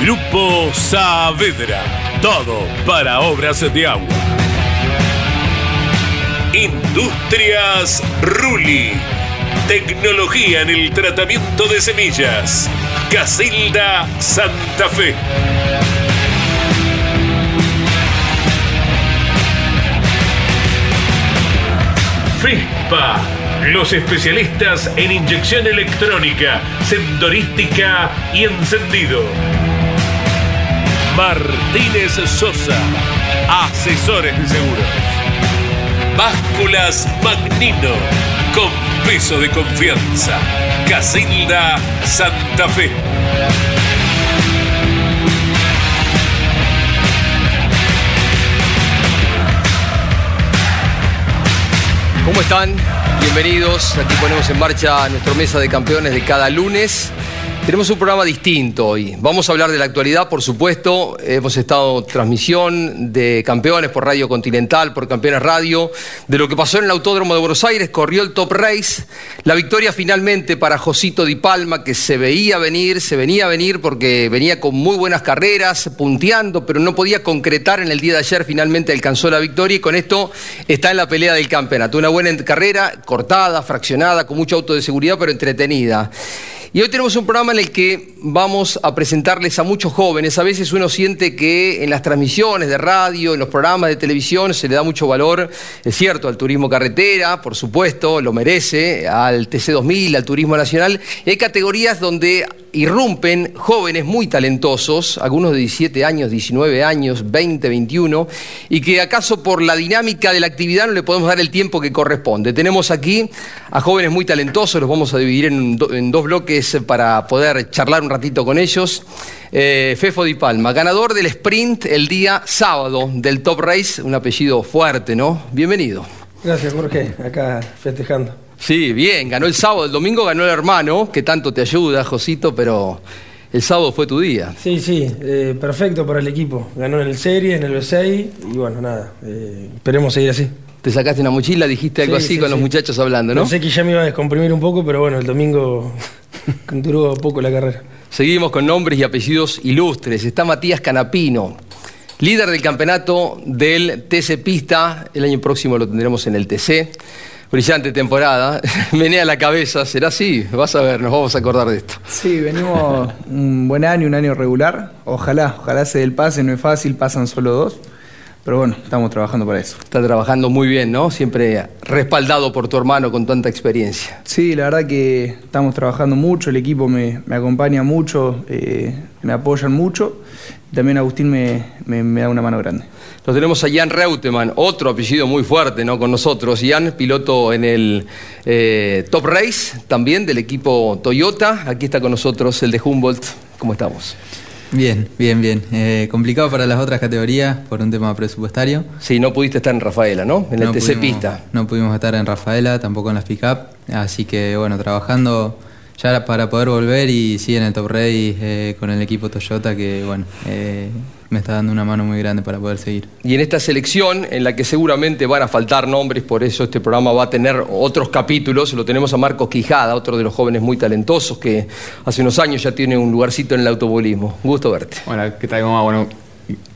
Grupo Saavedra. Todo para obras de agua. Industrias Ruli. Tecnología en el tratamiento de semillas. Casilda Santa Fe. FISPA, los especialistas en inyección electrónica, sendorística y encendido. Martínez Sosa, asesores de seguros. Básculas Magnino, con peso de confianza. Casilda Santa Fe. ¿Cómo están? Bienvenidos. Aquí ponemos en marcha nuestra mesa de campeones de cada lunes. Tenemos un programa distinto hoy. Vamos a hablar de la actualidad, por supuesto. Hemos estado transmisión de campeones por Radio Continental, por Campeones Radio, de lo que pasó en el Autódromo de Buenos Aires, corrió el Top Race. La victoria finalmente para Josito Di Palma, que se veía venir, se venía a venir porque venía con muy buenas carreras, punteando, pero no podía concretar en el día de ayer. Finalmente alcanzó la victoria y con esto está en la pelea del campeonato. Una buena carrera, cortada, fraccionada, con mucho auto de seguridad, pero entretenida. Y hoy tenemos un programa en el que vamos a presentarles a muchos jóvenes. A veces uno siente que en las transmisiones de radio, en los programas de televisión, se le da mucho valor, es cierto, al turismo carretera, por supuesto, lo merece, al TC2000, al turismo nacional. Hay categorías donde irrumpen jóvenes muy talentosos, algunos de 17 años, 19 años, 20, 21, y que acaso por la dinámica de la actividad no le podemos dar el tiempo que corresponde. Tenemos aquí a jóvenes muy talentosos, los vamos a dividir en dos bloques para poder charlar un ratito con ellos. Eh, Fefo Di Palma, ganador del sprint el día sábado del Top Race, un apellido fuerte, ¿no? Bienvenido. Gracias, Jorge. Acá festejando. Sí, bien, ganó el sábado, el domingo ganó el hermano, que tanto te ayuda, Josito, pero el sábado fue tu día. Sí, sí, eh, perfecto para el equipo. Ganó en el Serie, en el B6 y bueno, nada, eh, esperemos seguir así. Te sacaste una mochila, dijiste algo Sí, así sí, con los muchachos hablando, ¿no? Pensé que ya me iba a descomprimir un poco, pero bueno, el domingo duró poco la carrera. Seguimos con nombres y apellidos ilustres. Está Matías Canapino, líder del campeonato del TC Pista. El año próximo lo tendremos en el TC. Brillante temporada. Menea la cabeza, ¿será así? Vas a ver, nos vamos a acordar de esto. Sí, venimos un buen año, un año regular. Ojalá, ojalá se dé el pase, no es fácil, pasan solo dos. Pero bueno, estamos trabajando para eso. Está trabajando muy bien, ¿no? Siempre respaldado por tu hermano con tanta experiencia. Sí, la verdad que estamos trabajando mucho, el equipo me, me acompaña mucho, eh, me apoyan mucho. También Agustín me, me- me da una mano grande. Lo tenemos a Jan Reutemann, otro apellido muy fuerte ¿no? con nosotros. Jan, piloto en el eh, Top Race, también del equipo Toyota. Aquí está con nosotros el de Humboldt. ¿Cómo estamos? Bien, bien, bien. Eh, complicado para las otras categorías por un tema presupuestario. Sí, no pudiste estar en Rafaela, ¿no? En el No TC pudimos- Pista. No pudimos estar en Rafaela, tampoco en las pick-up. Así que, bueno, trabajando ya para poder volver y sí en el Top Race eh, con el equipo Toyota que, bueno, eh, me está dando una mano muy grande para poder seguir. Y en esta selección, en la que seguramente van a faltar nombres, por eso este programa va a tener otros capítulos, lo tenemos a Marcos Quijada, otro de los jóvenes muy talentosos que hace unos años ya tiene un lugarcito en el automovilismo. Un gusto verte. Bueno, ¿qué tal? ¿Cómo va? Bueno,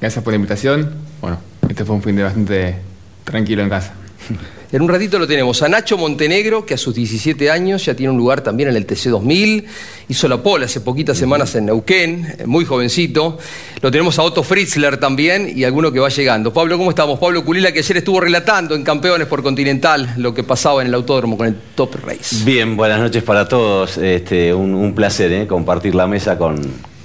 gracias por la invitación. Bueno, este fue un fin de bastante tranquilo en casa. En un ratito lo tenemos a Nacho Montenegro, que a sus 17 años ya tiene un lugar también en el TC2000. Hizo la pole hace poquitas semanas en Neuquén, eh, muy jovencito. Lo tenemos a Otto Fritzler también y alguno que va llegando. Pablo, ¿cómo estamos? Pablo Culila, que ayer estuvo relatando en Campeones por Continental lo que pasaba en el autódromo con el Top Race. Bien, buenas noches para todos. Este, un, un placer ¿eh? compartir la mesa con,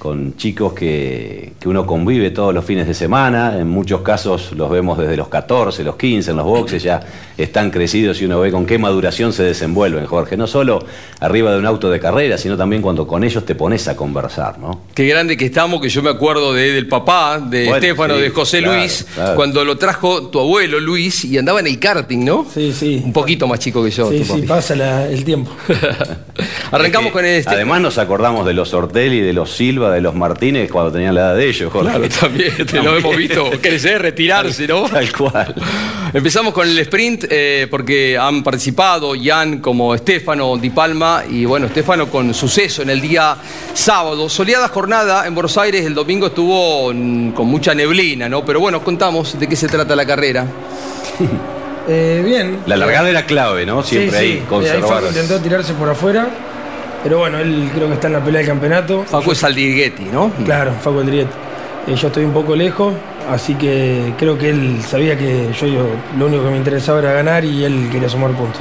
con chicos que, que uno convive todos los fines de semana. En muchos casos los vemos desde los 14, los 15, en los boxes ya están crecidos y uno ve con qué maduración se desenvuelven, Jorge. No solo arriba de un auto de carrera, sino también cuando con ellos te pones a conversar, ¿no? Qué grande que estamos, que yo me acuerdo de- del papá, de Bueno, Estefano, sí, de José claro, Luis, claro. cuando lo trajo tu abuelo Luis y andaba en el karting, ¿no? Sí, sí. Un poquito más chico que yo. Sí, tu sí, pasa la- el tiempo. Arrancamos Es que, con este. Además nos acordamos de los Ortelli, de los Silva, de los Martínez cuando tenían la edad de ellos, Jorge. Claro, también te lo hemos visto crecer, retirarse, ¿no? Tal cual. Empezamos con el sprint eh, porque han participado Jan como Estefano Di Palma y bueno, Estefano con suceso en el día sábado. Soleada jornada en Buenos Aires, el domingo estuvo con mucha neblina, ¿no? Pero bueno, contamos de qué se trata la carrera. Eh, bien. La largada era clave, ¿no? Siempre sí, ahí sí. Eh, conservar. Facu intentó tirarse por afuera, pero bueno, él creo que está en la pelea del campeonato. Facu es Aldirguetti, ¿no? Claro, Facu Aldriet. Eh, yo estoy un poco lejos, así que creo que él sabía que yo, yo lo único que me interesaba era ganar y él quería sumar puntos.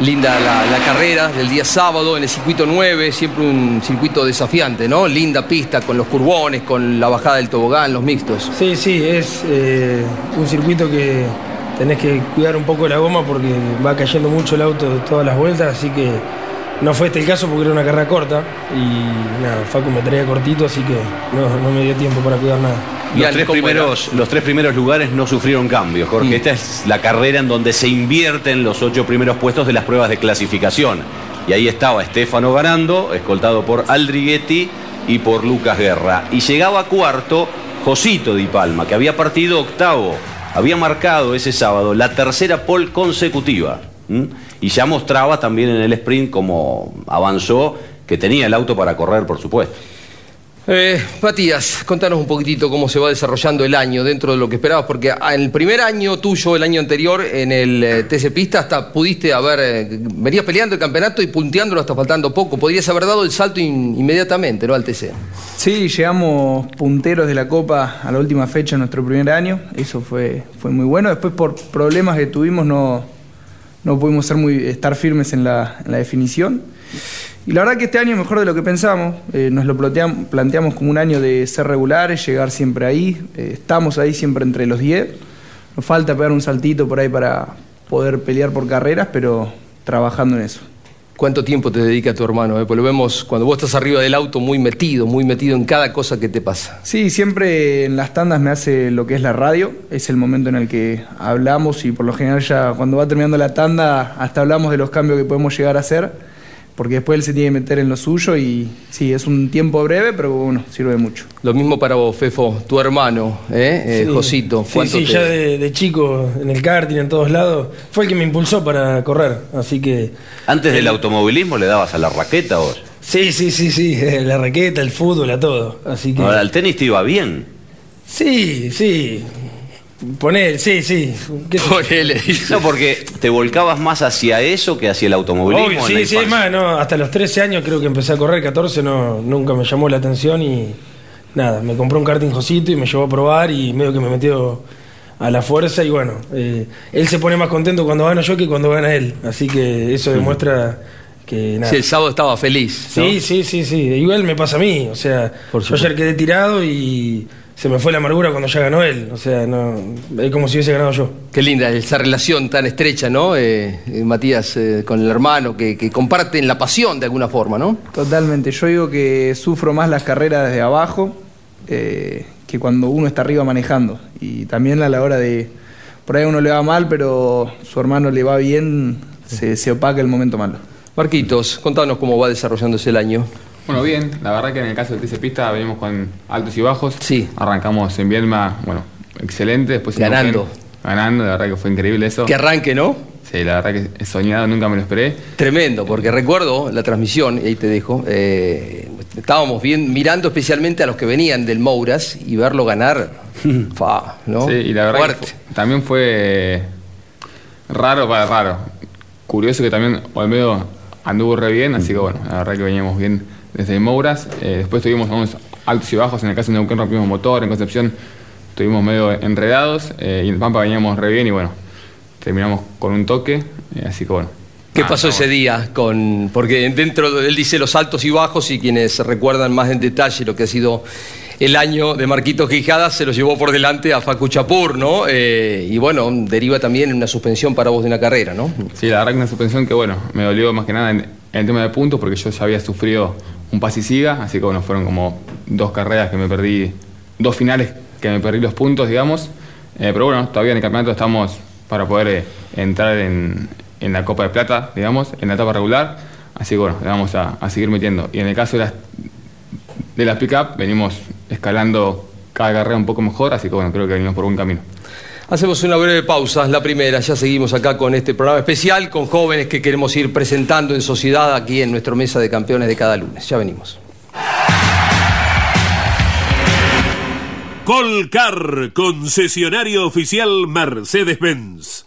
Linda la, la carrera del día sábado en el circuito 9, siempre un circuito desafiante, ¿no? Linda pista con los curbones, con la bajada del tobogán, los mixtos. Sí, sí, es eh, un circuito que tenés que cuidar un poco la goma porque va cayendo mucho el auto todas las vueltas, así que no fue este el caso porque era una carrera corta y nada, Facu me traía cortito, así que no, no me dio tiempo para cuidar nada. Los tres, primeros, los tres primeros lugares no sufrieron cambios, Jorge. Mm. Esta es la carrera en donde se invierten los ocho primeros puestos de las pruebas de clasificación. Y ahí estaba Estefano ganando, escoltado por Aldriguetti y por Lucas Guerra. Y llegaba cuarto Josito Di Palma, que había partido octavo. Había marcado ese sábado la tercera pole consecutiva. Y ya mostraba también en el sprint como avanzó, que tenía el auto para correr, por supuesto. Eh, Matías, contanos un poquitito cómo se va desarrollando el año dentro de lo que esperabas, porque en el primer año tuyo, el año anterior, en el eh, TC Pista, hasta pudiste haber, eh, venías peleando el campeonato y punteándolo hasta faltando poco, podrías haber dado el salto in- inmediatamente, ¿no? Al TC. Sí, llegamos punteros de la Copa a la última fecha en nuestro primer año. Eso fue, fue muy bueno. Después, por problemas que tuvimos, no, no pudimos ser muy, estar firmes en la definición. Y la verdad que este año es mejor de lo que pensamos. Eh, nos lo planteam- planteamos como un año de ser regulares, llegar siempre ahí. Eh, estamos ahí siempre entre los 10. Nos falta pegar un saltito por ahí para poder pelear por carreras, pero trabajando en eso. ¿Cuánto tiempo te dedica tu hermano? eh? Porque lo vemos cuando vos estás arriba del auto muy metido, muy metido en cada cosa que te pasa. Sí, siempre en las tandas me hace lo que es la radio. Es el momento en el que hablamos y por lo general ya cuando va terminando la tanda hasta hablamos de los cambios que podemos llegar a hacer. Porque después él se tiene que meter en lo suyo y sí, es un tiempo breve, pero bueno, sirve mucho. Lo mismo para vos, Fefo, tu hermano, ¿eh? Eh, Sí. Josito. Sí, ¿cuánto sí, te- ya de, de chico, en el karting, en todos lados, fue el que me impulsó para correr. Así que. Antes del automovilismo le dabas a la raqueta vos. Sí, sí, sí, sí. La raqueta, el fútbol, a todo. Así que. Ahora, el tenis te iba bien. Sí, sí. Poner, sí, sí. Ponele. No, porque te volcabas más hacia eso que hacia el automovilismo. Obvio, sí, sí, es más, no, hasta los 13 años creo que empecé a correr, 14 no, nunca me llamó la atención y nada, me compró un karting Josito y me llevó a probar y medio que me metió a la fuerza y bueno, eh, él se pone más contento cuando gano yo que cuando gana él, así que eso demuestra que nada. Sí, el sábado estaba feliz. ¿no? Sí, sí, sí, sí. Igual me pasa a mí. O sea, Por yo ayer quedé tirado y se me fue la amargura cuando ya ganó él. O sea, no, es como si hubiese ganado yo. Qué linda esa relación tan estrecha, ¿no? Eh, eh, Matías, eh, con el hermano, que, que comparten la pasión de alguna forma, ¿no? Totalmente. Yo digo que sufro más las carreras desde abajo eh, que cuando uno está arriba manejando. Y también a la hora de. Por ahí a uno le va mal, pero su hermano le va bien, se, se opaca el momento malo. Marquitos, contanos cómo va desarrollándose el año. Bueno, bien, la verdad que en el caso del TC Pista venimos con altos y bajos. Sí. Arrancamos en Viedma, bueno, excelente. Después Ganando. Ganando, la verdad que fue increíble eso. Que arranque, ¿no? Sí, la verdad que he soñado, nunca me lo esperé. Tremendo, porque recuerdo la transmisión, y ahí te dejo, eh, estábamos bien, mirando especialmente a los que venían del Mouras y verlo ganar, fa, ¿no? Sí, y la verdad Fuerte. que también fue raro para raro. Curioso que también Olmedo anduvo re bien, así que bueno, la verdad que veníamos bien desde Mouras. Eh, después tuvimos unos altos y bajos, en el caso de Neuquén rompimos motor, en Concepción estuvimos medio enredados, eh, y en Pampa veníamos re bien y bueno, terminamos con un toque, eh, así que bueno. ¿Qué nada, pasó ese día? con Porque dentro, de- él dice los altos y bajos y quienes recuerdan más en detalle lo que ha sido el año de Marquito Quijada se lo llevó por delante a Facu Chapur, ¿no? Eh, y bueno, deriva también en una suspensión para vos de una carrera, ¿no? Sí, la verdad que una suspensión que bueno, me dolió más que nada en, en el tema de puntos porque yo ya había sufrido un pase y siga, así que bueno, fueron como dos carreras que me perdí, dos finales que me perdí los puntos, digamos. Eh, pero bueno, todavía en el campeonato estamos para poder eh, entrar en, en la Copa de Plata, digamos, en la etapa regular. Así que bueno, le vamos a, a seguir metiendo. Y en el caso de las, de las pick-up, venimos escalando cada carrera un poco mejor, así que bueno, creo que venimos por buen camino. Hacemos una breve pausa, la primera, ya seguimos acá con este programa especial con jóvenes que queremos ir presentando en sociedad aquí en nuestra mesa de campeones de cada lunes. Ya venimos. Colcar, concesionario oficial Mercedes-Benz.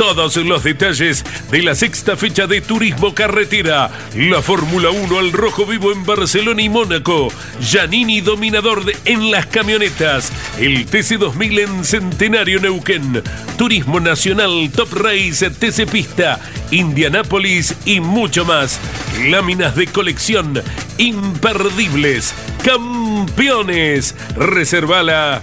Todos los detalles de la sexta fecha de Turismo Carretera. La Fórmula 1 al rojo vivo en Barcelona y Mónaco. Giannini dominador en las camionetas. El TC2000 en Centenario Neuquén. Turismo Nacional Top Race TC Pista. Indianápolis y mucho más. Láminas de colección imperdibles. Campeones. Reservala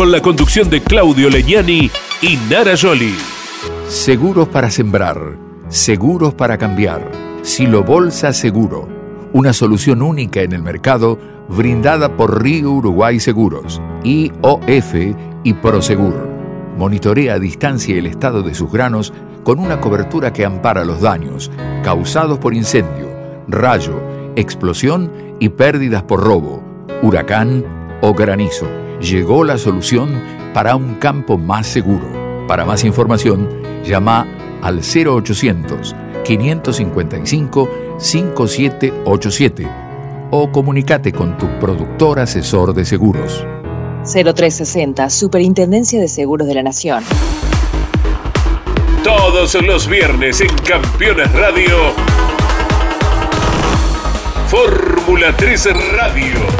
con la conducción de Claudio Legnani y Nara Joli. Seguros para sembrar, seguros para cambiar. Silo Bolsa Seguro, una solución única en el mercado brindada por Río Uruguay Seguros, IOF y Prosegur. Monitorea a distancia el estado de sus granos con una cobertura que ampara los daños causados por incendio, rayo, explosión y pérdidas por robo, huracán o granizo. Llegó la solución para un campo más seguro. Para más información, llama al 0800 555 5787 o comunícate con tu productor asesor de seguros. 0360, Superintendencia de Seguros de la Nación. Todos los viernes en Campeones Radio. Fórmula 3 Radio.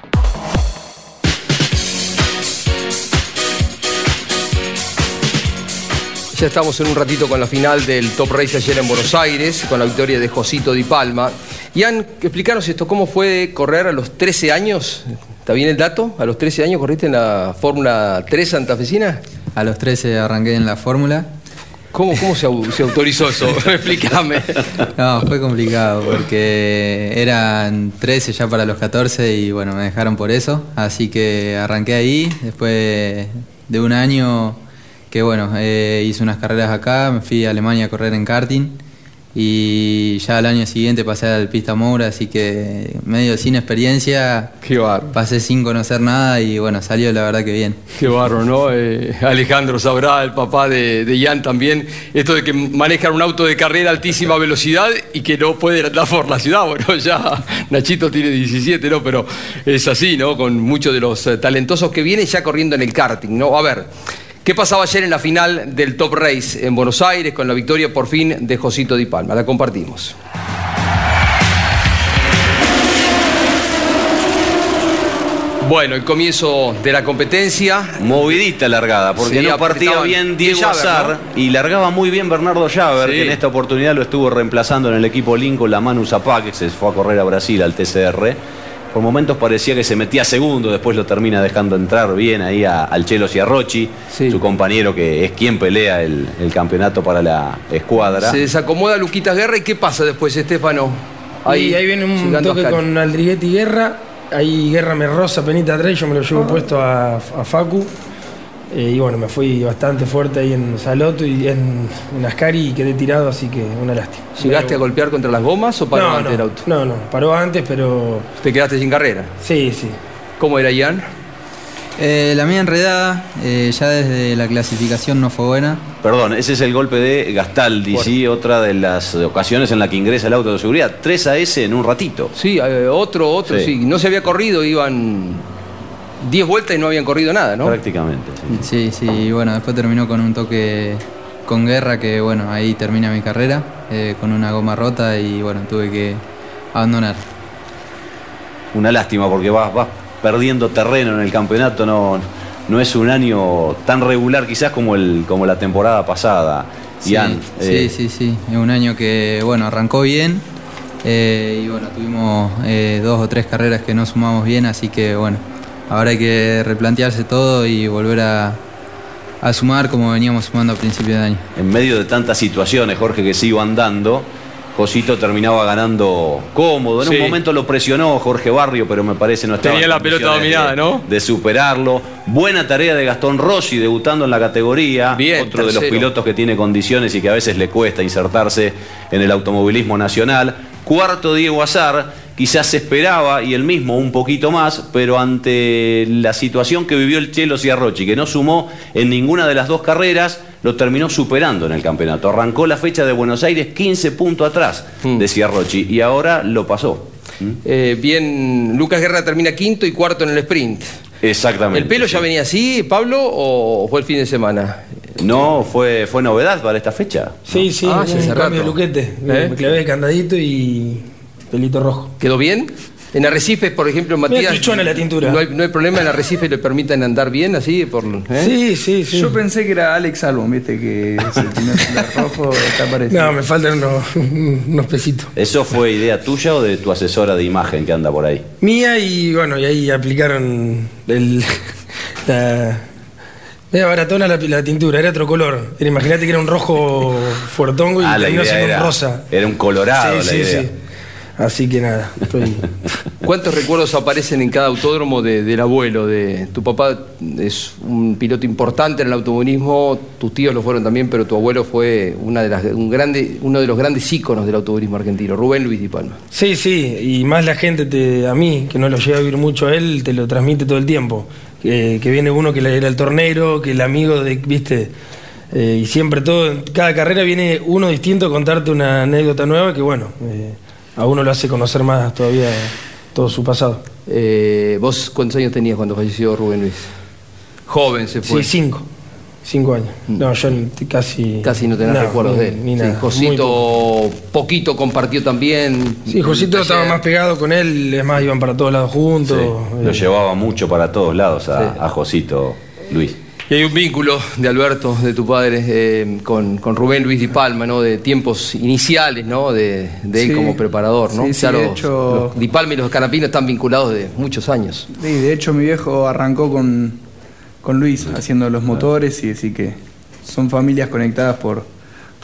Ya estamos en un ratito con la final del Top Race ayer en Buenos Aires, con la victoria de Josito Di Palma. Ian, explicaros esto, ¿cómo fue correr a los 13 años? ¿Está bien el dato? ¿A los 13 años corriste en la Fórmula 3 santafesina? A los 13 arranqué en la Fórmula. ¿Cómo, cómo se, se autorizó eso? Explícame. No, fue complicado porque eran 13 ya para los 14 y bueno, me dejaron por eso. Así que arranqué ahí, después de un año que bueno, eh, hice unas carreras acá, me fui a Alemania a correr en karting y ya al año siguiente pasé al pista Moura, así que medio sin experiencia, pasé sin conocer nada y bueno, salió la verdad que bien. Qué barro, ¿no? Eh, Alejandro sabrá, el papá de, de Ian también, esto de que manejan un auto de carrera a altísima velocidad y que no puede andar por la ciudad. Bueno, ya Nachito tiene 17, ¿no? Pero es así, ¿no? Con muchos de los eh, talentosos que vienen ya corriendo en el karting, ¿no? A ver, ¿qué pasaba ayer en la final del Top Race en Buenos Aires con la victoria por fin de Josito Di Palma? La compartimos. Bueno, el comienzo de la competencia. Movidita largada, porque Sí, no partía bien Diego Azar y largaba muy bien Bernardo Sí. que en esta oportunidad lo estuvo reemplazando en el equipo Lincoln, la Manu Zapac, que se fue a correr a Brasil al TCR. Por momentos parecía que se metía segundo, después lo termina dejando entrar bien ahí a- al Chelo Ciarrochi, su compañero que es quien pelea el, el campeonato para la escuadra. Se desacomoda Luquitas Guerra y ¿qué pasa después, Estefano? Ahí, ahí viene un toque con Aldriguetti Guerra. Ahí Guerra me roza penita atrás, yo me lo llevo puesto a, a Facu. Eh, y bueno, me fui bastante fuerte ahí en Saloto y en, en Ascari y quedé tirado, así que una lástima. ¿Llegaste a golpear contra las gomas o paró no, antes no, el auto? No, no, paró antes, pero. ¿Te quedaste sin carrera? Sí, sí. ¿Cómo era Ian? Eh, la mía enredada, eh, ya desde la clasificación no fue buena. Perdón, ese es el golpe de Gastaldi, sí, otra de las ocasiones en la que ingresa el auto de seguridad. 3 a S en un ratito. Sí, eh, otro, otro, Sí. sí. No se había corrido, iban 10 vueltas y no habían corrido nada, ¿no? Prácticamente. Sí, sí, y bueno, después terminó con un toque con guerra que bueno, ahí termina mi carrera, eh, con una goma rota y bueno, tuve que abandonar. Una lástima porque vas, vas perdiendo terreno en el campeonato, no, no es un año tan regular quizás como, el, como la temporada pasada. Sí, Ian, sí, eh, sí, sí, es un año que bueno, arrancó bien eh, y bueno, tuvimos eh, dos o tres carreras que no sumamos bien, así que bueno, ahora hay que replantearse todo y volver a, a sumar como veníamos sumando a principio de año. En medio de tantas situaciones, Jorge, que se iban dando, Josito terminaba ganando cómodo. En Sí. un momento lo presionó Jorge Barrio, pero me parece no estaba Tenía en la pelota dominada, de- ¿no? De superarlo. Buena tarea de Gastón Rossi debutando en la categoría. Bien, Otro de los pilotos que tiene condiciones y que a veces le cuesta insertarse en el automovilismo nacional. Cuarto Diego Azar, quizás se esperaba y él mismo un poquito más, pero ante la situación que vivió el Chelo Ciarrochi, que no sumó en ninguna de las dos carreras, lo terminó superando en el campeonato. Arrancó la fecha de Buenos Aires 15 puntos atrás de Ciarrochi y ahora lo pasó. Eh, bien, Lucas Guerra termina quinto y cuarto en el sprint. Exactamente. ¿El pelo ya venía así, Pablo, o fue el fin de semana? No, fue, fue novedad para esta fecha. Sí, sí, Ah, un ya hace cambio de rato. luquete. ¿Eh? Me clavé el candadito y pelito rojo. ¿Quedó bien? En Arrecifes, por ejemplo, Matías. truchona la tintura. No hay, no hay problema, en Arrecifes le permiten andar bien así. Por, ¿eh? Sí, sí, sí. Yo pensé que era Alex Albon, viste, que se tiene el rojo, está parecido. No, me faltan unos, unos pesitos. ¿Eso fue idea tuya o de tu asesora de imagen que anda por ahí? Mía y bueno, y ahí aplicaron el, la... Media baratona la, la tintura, era otro color. Era- Imagínate que era un rojo fuertongo y Ah, terminó idea siendo era, un rosa. era un colorado Sí, la sí, idea. sí. Así que nada, estoy... ¿Cuántos recuerdos aparecen en cada autódromo de- del abuelo? De, tu papá es un piloto importante en el automovilismo, tus tíos lo fueron también, pero tu abuelo fue una de las, un grande, uno de los grandes íconos del automovilismo argentino, Rubén Luis Di Palma. Sí, sí, y más la gente, te, a mí, que no lo llega a vivir mucho a él, te lo transmite todo el tiempo. Que, que viene uno que le- era el tornero, que el amigo de, viste, Eh, y siempre todo, cada carrera viene uno distinto a contarte una anécdota nueva que bueno, eh, a uno lo hace conocer más todavía todo su pasado. Eh, ¿Vos cuántos años tenías cuando falleció Rubén Luis? Joven se fue. Sí, cinco. cinco años. No, yo casi. Casi no tenés no, recuerdos ni- de él. Ni Sí. Josito poquito compartió también. Sí, Josito estaba más pegado con él, es más, iban para todos lados juntos. Lo Eh, llevaba mucho para todos lados a, a Josito Luis. Y hay un vínculo de Alberto, de tu padre, eh, con, con Rubén Luis Di Palma, ¿no? De tiempos iniciales, ¿no? De, de él Sí. como preparador, ¿no? Sí, sí, Ya de hecho- los Di Palma y los Canapinos están vinculados de muchos años. Sí, de hecho mi viejo arrancó con, con Luis haciendo los motores y así que son familias conectadas por,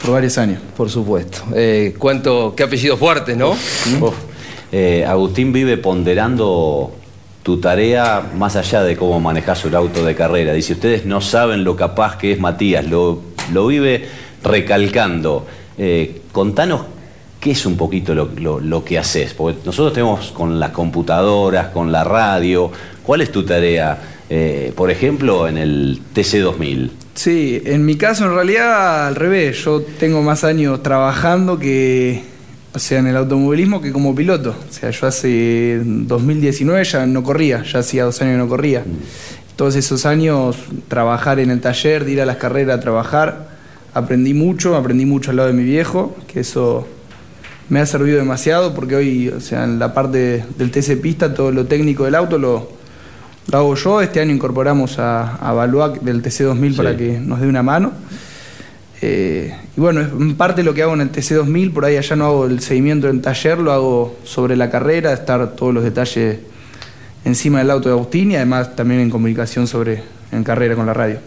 por varios años. Por supuesto. Eh, ¿cuánto, ¿Qué apellidos fuertes, no? Uf. Eh, Agustín vive ponderando tu tarea más allá de cómo manejas el auto de carrera. Dice, ustedes no saben lo capaz que es Matías, lo, lo vive recalcando. Eh, contanos qué es un poquito lo, lo- que haces, porque nosotros tenemos con las computadoras, con la radio, ¿cuál es tu tarea? Eh, por ejemplo, en el TC2000. Sí, en mi caso en realidad al revés, yo tengo más años trabajando que, o sea, en el automovilismo que como piloto. O sea, yo hace 2019 ya no corría, ya hacía dos años que no corría. Todos esos años trabajar en el taller, de ir a las carreras a trabajar, aprendí mucho, aprendí mucho al lado de mi viejo, que eso me ha servido demasiado porque hoy, o sea, en la parte del TC Pista, todo lo técnico del auto lo, lo hago yo. Este año incorporamos a, a Baluac del TC2000 para que nos dé una mano. Eh, y bueno, es en parte lo que hago en el TC2000, por ahí allá no hago el seguimiento en taller, lo hago sobre la carrera, estar todos los detalles encima del auto de Agustín y además también en comunicación sobre en carrera con la radio.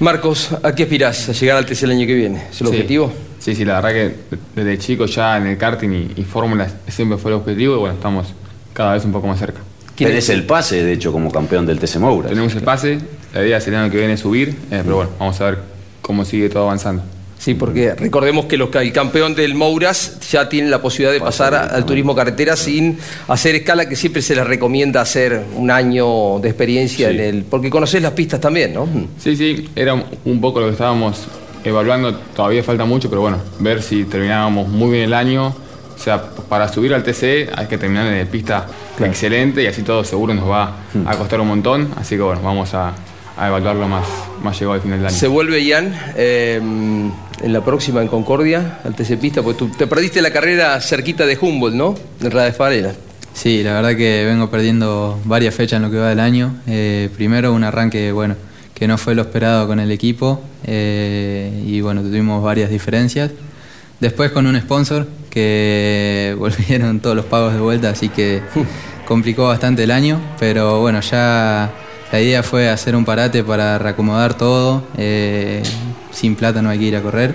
Marcos, ¿a qué aspirás? ¿A llegar al TC el año que viene? ¿Es el Sí. objetivo? Sí, sí, la verdad que desde chico ya en el karting y, y fórmulas siempre fue el objetivo y bueno, estamos cada vez un poco más cerca. Tenés el pase, de hecho, como campeón del TC Moura. Tenemos el pase, la idea es el año que viene subir, eh, pero bueno, vamos a ver cómo sigue todo avanzando. Sí, porque recordemos que los, el campeón del Mouras ya tiene la posibilidad de pasar al turismo carretera sin hacer escala, que siempre se les recomienda hacer un año de experiencia en el. Porque conocés las pistas también, ¿no? Sí, sí, era un- poco lo que estábamos evaluando, todavía falta mucho, pero bueno, ver si terminábamos muy bien el año. O sea, para subir al TC hay que terminar en pista excelente y así todo seguro nos va a costar un montón. Así que bueno, vamos a, a evaluarlo más, más llegado al final del año. Se vuelve Ian eh, en la próxima en Concordia, al TC Pista, porque tú te perdiste la carrera cerquita de Humboldt, ¿no? En Radesfarela. Sí, la verdad que vengo perdiendo varias fechas en lo que va del año. Eh, primero un arranque, bueno, que no fue lo esperado con el equipo eh, y bueno, tuvimos varias diferencias. Después con un sponsor que volvieron todos los pagos de vuelta, así que complicó bastante el año, pero bueno, ya la idea fue hacer un parate para reacomodar todo. eh, sin plata no hay que ir a correr,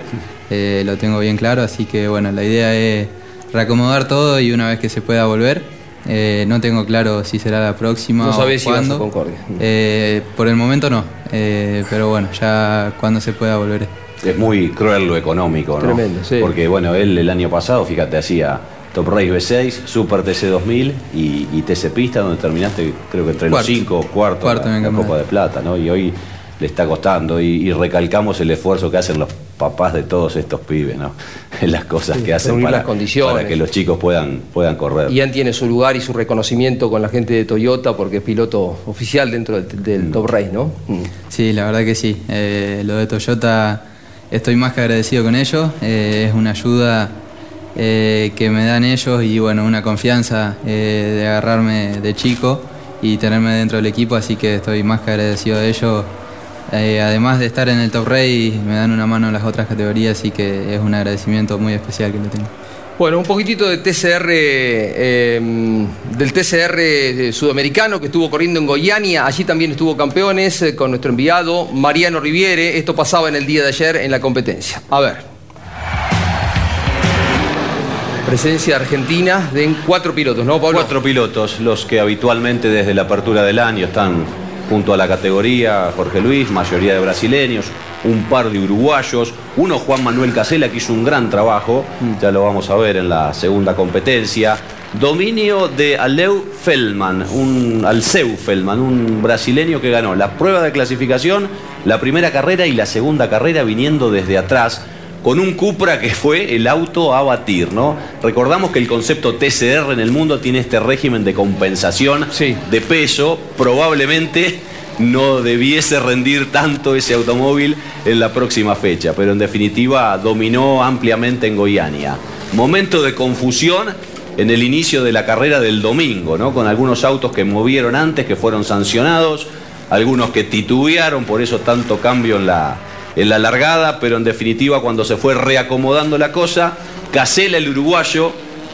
eh, lo tengo bien claro, así que bueno, la idea es reacomodar todo y una vez que se pueda volver. eh, no tengo claro si será la próxima No o sabés si vas a cuándo. Concordia. Eh, por el momento no, eh, pero bueno, ya cuando se pueda volver. Es muy cruel lo económico, ¿no? Tremendo, sí. Porque bueno, él el año pasado, fíjate, hacía Top Race B6, Super TC 2000 y, y TC Pista, donde terminaste creo que entre Cuarto. los cinco, cuarto, Cuarto en la. Copa de Plata, ¿no? Y hoy le está costando y, y recalcamos el esfuerzo que hacen los papás de todos estos pibes, ¿no? Las cosas Sí, que hacen para, las condiciones. para que los chicos puedan, puedan correr. Ian tiene su lugar y su reconocimiento con la gente de Toyota porque es piloto oficial dentro del, del Top Race, ¿no? Mm. Sí, la verdad que sí. Eh, lo de Toyota estoy más que agradecido con ellos. Eh, es una ayuda eh, que me dan ellos y bueno, una confianza eh, de agarrarme de chico y tenerme dentro del equipo, así que estoy más que agradecido de ellos. Eh, además de estar en el Top Race, me dan una mano en las otras categorías, así que es un agradecimiento muy especial que lo tengo. Bueno, un poquitito de TCR, eh, del TCR sudamericano que estuvo corriendo en Goiania, allí también estuvo campeones con nuestro enviado Mariano Riviere, esto pasaba en el día de ayer en la competencia. A ver. Presencia argentina de cuatro pilotos, ¿no, Pablo? Cuatro pilotos, los que habitualmente desde la apertura del año están junto a la categoría Jorge Luis, mayoría de brasileños, un par de uruguayos, uno Juan Manuel Casela que hizo un gran trabajo, ya lo vamos a ver en la segunda competencia. Dominio de Aleu Feldman, un Alceu Feldman, un brasileño que ganó la prueba de clasificación, la primera carrera y la segunda carrera viniendo desde atrás con un Cupra que fue el auto a batir, ¿no? Recordamos que el concepto TCR en el mundo tiene este régimen de compensación de peso, probablemente no debiese rendir tanto ese automóvil en la próxima fecha, pero en definitiva dominó ampliamente en Goiania. Momento de confusión en el inicio de la carrera del domingo, ¿no? Con algunos autos que movieron antes, que fueron sancionados, algunos que titubearon, por eso tanto cambio en la, en la largada, pero en definitiva cuando se fue reacomodando la cosa, Casela el uruguayo,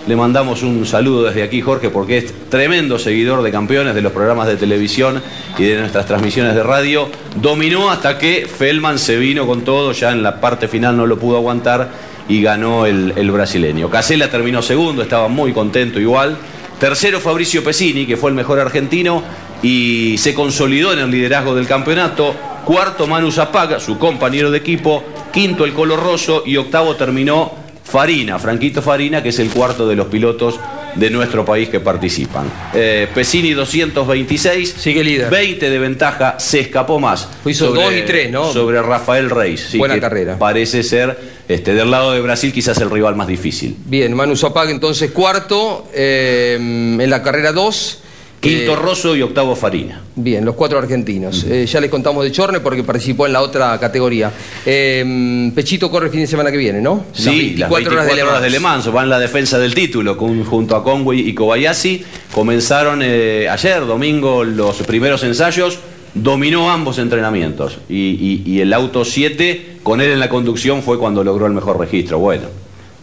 le mandamos un saludo desde aquí Jorge porque es tremendo seguidor de campeones de los programas de televisión y de nuestras transmisiones de radio, dominó hasta que Feldman se vino con todo, ya en la parte final no lo pudo aguantar y ganó el, brasileño. Casela terminó segundo, estaba muy contento igual. Tercero Fabricio Pesini, que fue el mejor argentino y se consolidó en el liderazgo del campeonato. Cuarto Manu Zapaga, su compañero de equipo. Quinto el Colo Rosso y octavo terminó Farina, Franquito Farina, que es el cuarto de los pilotos de nuestro país que participan. Eh, Pesini 226. Sigue líder. 20 de ventaja, se escapó más. Hizo dos y tres, ¿no? Sobre Rafael Reis. sí, Buena carrera. Parece ser, este, del lado de Brasil, quizás el rival más difícil. Bien, Manu Zapag entonces cuarto eh, en la carrera 2. Quinto Rosso y octavo Farina. Bien, los cuatro argentinos. Eh, ya les contamos de Chorne porque participó en la otra categoría. Eh, Pechito corre el fin de semana que viene, ¿no? Sí, las 24 horas de Mans. de Le Mans van la defensa del título con- junto a Conway y Kobayashi. Comenzaron eh, ayer, domingo, los primeros ensayos. Dominó ambos entrenamientos. Y, y- y el auto 7, con él en la conducción, fue cuando logró el mejor registro. Bueno.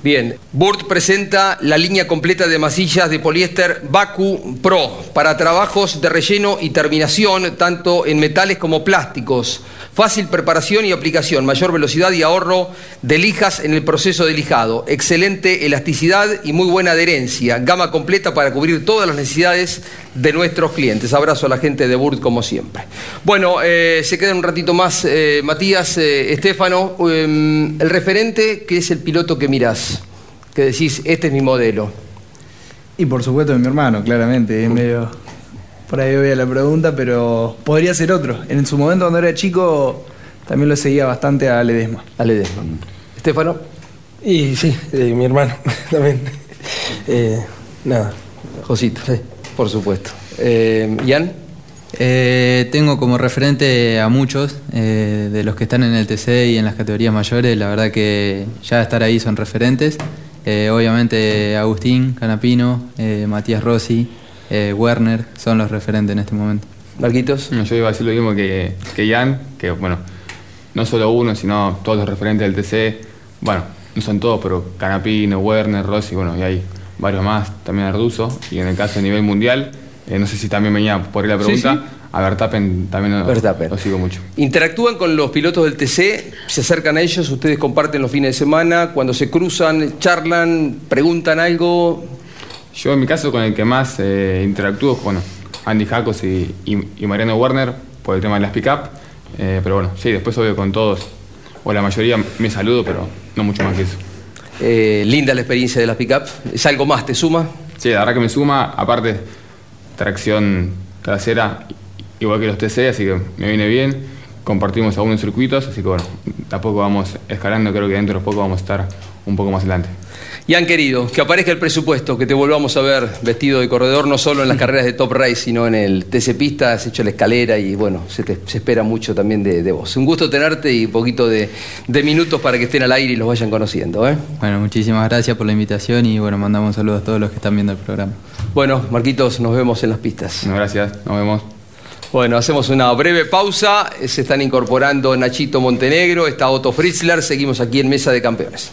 Bien, Burt presenta la línea completa de masillas de poliéster Baku Pro para trabajos de relleno y terminación, tanto en metales como plásticos. Fácil preparación y aplicación, mayor velocidad y ahorro de lijas en el proceso de lijado. Excelente elasticidad y muy buena adherencia. Gama completa para cubrir todas las necesidades de nuestros clientes. Abrazo a la gente de Burt como siempre. Bueno, eh, se queda un ratito más eh, Matías, eh, Estefano. em, el referente, que es el piloto que mirás, que decís, este es mi modelo. Y por supuesto de mi hermano, claramente. Es medio por ahí obvia la pregunta, pero podría ser otro. En su momento cuando era chico también lo seguía bastante a Ledesma. A Ledesma. Estefano. Y sí, eh, mi hermano también. Eh, nada. Josito, por supuesto. Eh, ¿Ian? Eh, tengo como referente a muchos eh, de los que están en el TC y en las categorías mayores. La verdad que ya estar ahí son referentes. Eh, obviamente Agustín Canapino, eh, Matías Rossi, eh, Werner son los referentes en este momento. Marquitos. Yo iba a decir lo mismo que, que Jan, que bueno, no solo uno, sino todos los referentes del TC. Bueno, no son todos, pero Canapino, Werner, Rossi, bueno, y hay varios más, también Arduzo. Y en el caso a nivel mundial, eh, no sé si también venía por ahí la Sí, pregunta, sí. a Verstappen también lo, Verstappen. lo sigo mucho. Interactúan con los pilotos del TC, se acercan a ellos, ustedes comparten los fines de semana, cuando se cruzan, charlan, preguntan algo. Yo en mi caso con el que más eh, interactúo es bueno, Andy Jacos y, y- y Mariano Werner por el tema de las pick-up. Eh, pero bueno, sí, después obvio con todos, o la mayoría me saludo, pero no mucho más que eso. Eh, linda la experiencia de las pick-up. ¿Es algo más? ¿Te suma? Sí, la verdad que me suma, aparte, tracción trasera igual que los TC, así que me viene bien. Compartimos algunos circuitos, así que bueno, tampoco vamos escalando, creo que dentro de poco vamos a estar un poco más adelante. Y han querido que aparezca el presupuesto, que te volvamos a ver vestido de corredor, no solo en las carreras de Top Race, sino en el TC Pista, has hecho la escalera y bueno, se, te- se espera mucho también de, de vos. Un gusto tenerte y un poquito de, de minutos para que estén al aire y los vayan conociendo. ¿eh? Bueno, muchísimas gracias por la invitación y bueno, mandamos un saludo a todos los que están viendo el programa. Bueno, Marquitos, nos vemos en las pistas. gracias, nos vemos. Bueno, hacemos una breve pausa. Se están incorporando Nachito Montenegro, está Otto Fritzler. Seguimos aquí en Mesa de Campeones.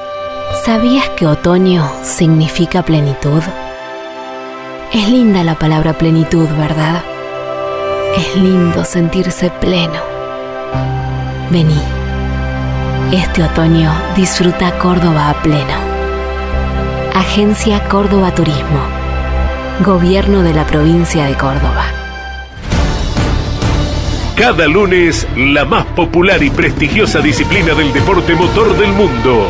¿Sabías que otoño significa plenitud? Es linda la palabra plenitud, ¿verdad? Es lindo sentirse pleno. Vení. Este otoño disfruta Córdoba a pleno. Agencia Córdoba Turismo. Gobierno de la provincia de Córdoba. Cada lunes, la más popular y prestigiosa disciplina del deporte motor del mundo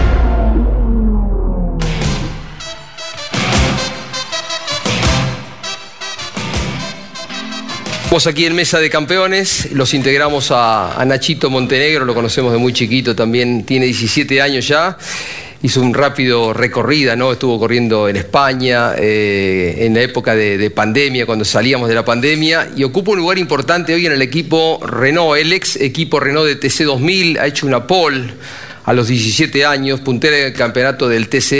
Estamos aquí en Mesa de Campeones, los integramos a, Nachito Montenegro, lo conocemos de muy chiquito también, tiene 17 años ya, hizo un rápido recorrido, ¿no? estuvo corriendo en España, eh, en la época de, de, pandemia, cuando salíamos de la pandemia, y ocupa un lugar importante hoy en el equipo Renault, el ex equipo Renault de TC2000, ha hecho una pole a los 17 años, puntera del campeonato del TC,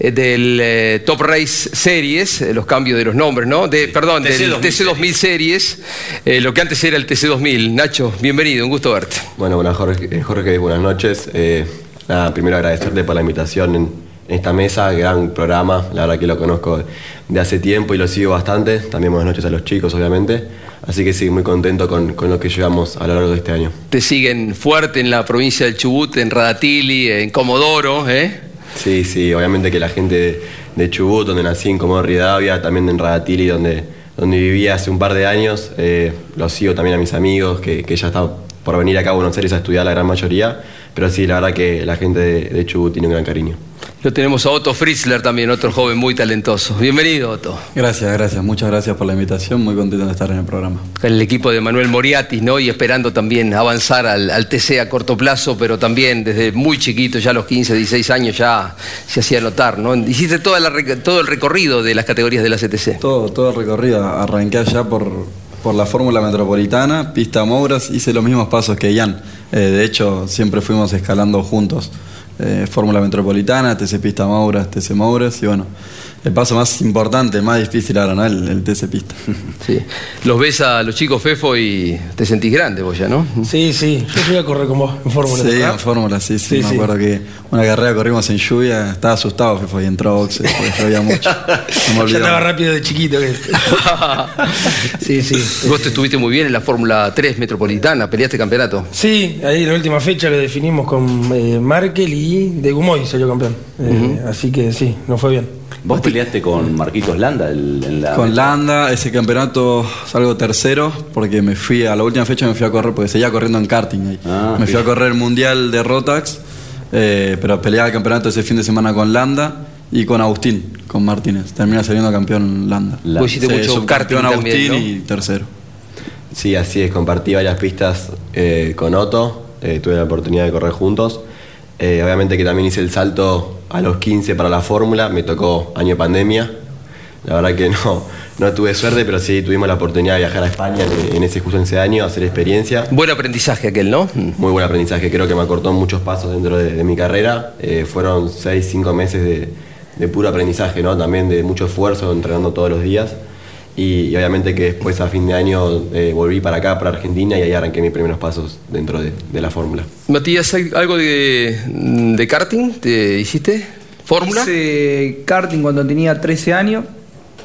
eh, del eh, Top Race Series, eh, los cambios de los nombres, ¿no? De, perdón, TC del 2000 TC 2000 Series, eh, lo que antes era el TC 2000. Nacho, bienvenido, un gusto verte. Bueno, buenas Jorge, Jorge, buenas noches. Eh, nada, primero agradecerte por la invitación en, en esta mesa, gran programa, la verdad que lo conozco de hace tiempo y lo sigo bastante. También buenas noches a los chicos, obviamente. Así que sí, muy contento con, con lo que llevamos a lo largo de este año. Te siguen fuerte en la provincia del Chubut, en Radatili, en Comodoro, ¿eh? Sí, sí, obviamente que la gente de, de Chubut, donde nací en Comodoro Rivadavia, también en Radatili, donde, donde viví hace un par de años, eh, los sigo también a mis amigos, que, que ya está por venir acá a Buenos Aires a estudiar la gran mayoría, pero sí, la verdad que la gente de, de Chubut tiene un gran cariño. Lo tenemos a Otto Fritzler también, otro joven muy talentoso. Bienvenido, Otto. Gracias, gracias. Muchas gracias por la invitación. Muy contento de estar en el programa. El equipo de Manuel Moriatis, ¿no? Y esperando también avanzar al, al, TC a corto plazo, pero también desde muy chiquito, ya a los 15, 16 años ya se hacía notar, ¿no? Hiciste toda la, todo el recorrido de las categorías de la CTC. Todo, todo el recorrido. Arranqué allá por, por la Fórmula Metropolitana, pista Mouras, hice los mismos pasos que Ian. Eh, de hecho, siempre fuimos escalando juntos. Eh, Fórmula Metropolitana, TC Pista Mouras, TC Mouras y bueno, el paso más importante, más difícil ahora, ¿no? El, el TC Pista. Sí. Los ves a los chicos Fefo y te sentís grande vos ya, ¿no? Sí, sí, yo fui a correr con vos en Fórmula. Sí, ¿verdad? en Fórmula, sí, sí, Sí, Me sí. acuerdo que una carrera corrimos en lluvia, estaba asustado Fefo y entró a boxe, porque llovía mucho. No me Ya andaba rápido de chiquito. que- sí, sí. Vos te estuviste muy bien en la Fórmula 3 Metropolitana, peleaste campeonato. Sí, ahí en la última fecha lo definimos con eh, Markel y de Gumoy salió campeón. Eh, Así que sí, nos fue bien. Vos peleaste con Marquitos Landa el- en la. Con Landa, ese campeonato salgo tercero porque me fui a la última fecha me fui a correr porque seguía corriendo en karting ahí. Ah, me fui sí. a correr el mundial de Rotax, eh, pero peleaba el campeonato ese fin de semana con Landa y con Agustín, con Martínez. Termina saliendo campeón Landa. Landa. Vos hiciste Sí, mucho subcampeón karting Agustín también, y tercero. Sí, así es, compartí varias pistas eh, con Otto, eh, tuve la oportunidad de correr juntos. Eh, obviamente que también hice el salto a los 15 para la fórmula, me tocó año de pandemia. La verdad que no, no tuve suerte, pero sí tuvimos la oportunidad de viajar a España en, ese justo en ese año, hacer experiencia. Buen aprendizaje aquel, ¿no? Muy buen aprendizaje, creo que me acortó muchos pasos dentro de, de mi carrera. Eh, fueron 6, 5 meses de, de puro aprendizaje, ¿no? También de mucho esfuerzo, entrenando todos los días. Y, y obviamente que después a fin de año eh, volví para acá, para Argentina, y ahí arranqué mis primeros pasos dentro de, de la fórmula. Matías, ¿hay ¿algo de, de karting te hiciste? ¿Fórmula? Hice karting cuando tenía 13 años.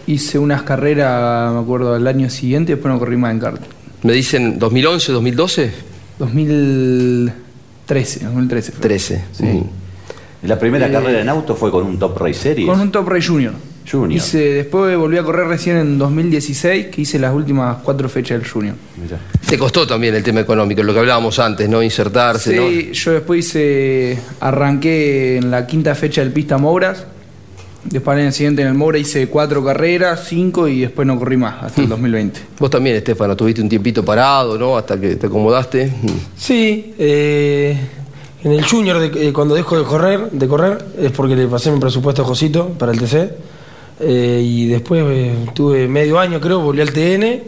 Hice unas carreras, me acuerdo, al año siguiente y después no corrí más en karting. Me dicen 2011, 2012. 2013, 2013. fue. 13. Sí. La primera Eh, carrera en auto fue con un Top Race Series. Con un Top Race Junior. Junior. Hice, después volví a correr recién en 2016, que hice las últimas cuatro fechas del Junior. Te costó también el tema económico, lo que hablábamos antes, ¿no? Insertarse, ¿no? Sí, yo después hice, arranqué en la quinta fecha del Pista Mouras. Después al año siguiente en el Moura hice cuatro carreras, cinco y después no corrí más hasta el 2020. Vos también, Estefano, tuviste un tiempito parado, ¿no? Hasta que te acomodaste. Sí, eh, en el Junior, de- eh, cuando dejo de correr, de correr, es porque le pasé mi presupuesto a Josito para el TC. Eh, y después eh, tuve medio año, creo, volví al TN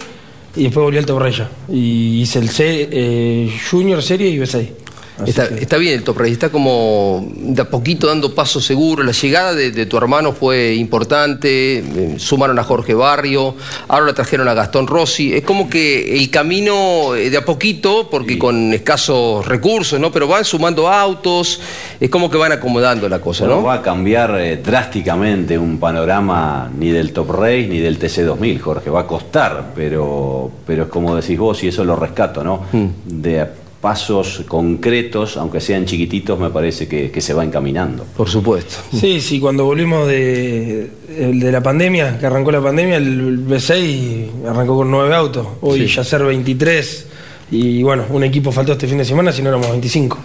y después volví al Torreya. Y hice el C, eh, Junior Serie y B6. Está, que- está bien el Top Race, está como de a poquito dando paso seguro. La llegada de, de tu hermano fue importante, eh, sumaron a Jorge Barrio, ahora trajeron a Gastón Rossi. Es como que el camino eh, de a poquito, porque con escasos recursos, ¿no? Pero van sumando autos, es como que van acomodando la cosa, No ¿no? va a cambiar eh, drásticamente un panorama ni del Top Race ni del TC2000, Jorge. Va a costar, pero, pero es como decís vos y eso lo rescato, ¿no? De pasos concretos, aunque sean chiquititos, me parece que, que se va encaminando. Por supuesto. Sí, sí, cuando volvimos de, la pandemia, que arrancó la pandemia, el B6 arrancó con nueve autos. Hoy Sí. ya ser 23. Y bueno, un equipo faltó este fin de semana, si no éramos 25.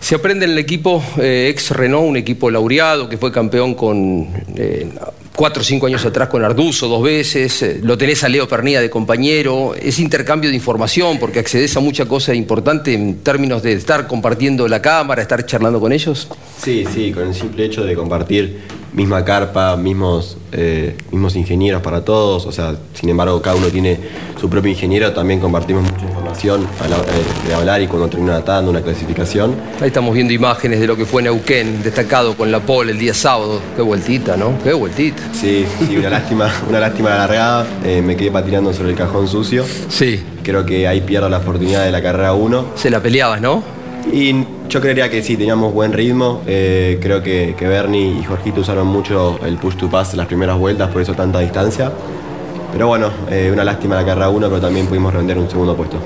Se aprende en el equipo eh, ex Renault, un equipo laureado que fue campeón con eh, cuatro o cinco años atrás con Arduzo dos veces. eh, lo tenés a Leo Pernía de compañero. Es intercambio de información porque accedes a mucha cosa importante en términos de estar compartiendo la cámara, estar charlando con ellos. Sí, sí, con el simple hecho de compartir misma carpa, mismos, eh, mismos ingenieros para todos, o sea, sin embargo cada uno tiene su propio ingeniero, también compartimos mucha información a la hora de, de hablar y cuando termina una tanda, una clasificación. Ahí estamos viendo imágenes de lo que fue Neuquén, destacado con la pole el día sábado. Qué vueltita, ¿no? Qué vueltita. Sí, sí, una lástima, una lástima la largada, eh, me quedé patinando sobre el cajón sucio. Sí. Creo que ahí pierdo la oportunidad de la carrera 1. Se la peleabas, ¿no? Y yo creería que sí, teníamos buen ritmo. eh, creo que, que Bernie y Jorgito usaron mucho el push to pass las primeras vueltas, por eso tanta distancia. Pero bueno, eh, una lástima la carrera 1, pero también pudimos render un segundo puesto.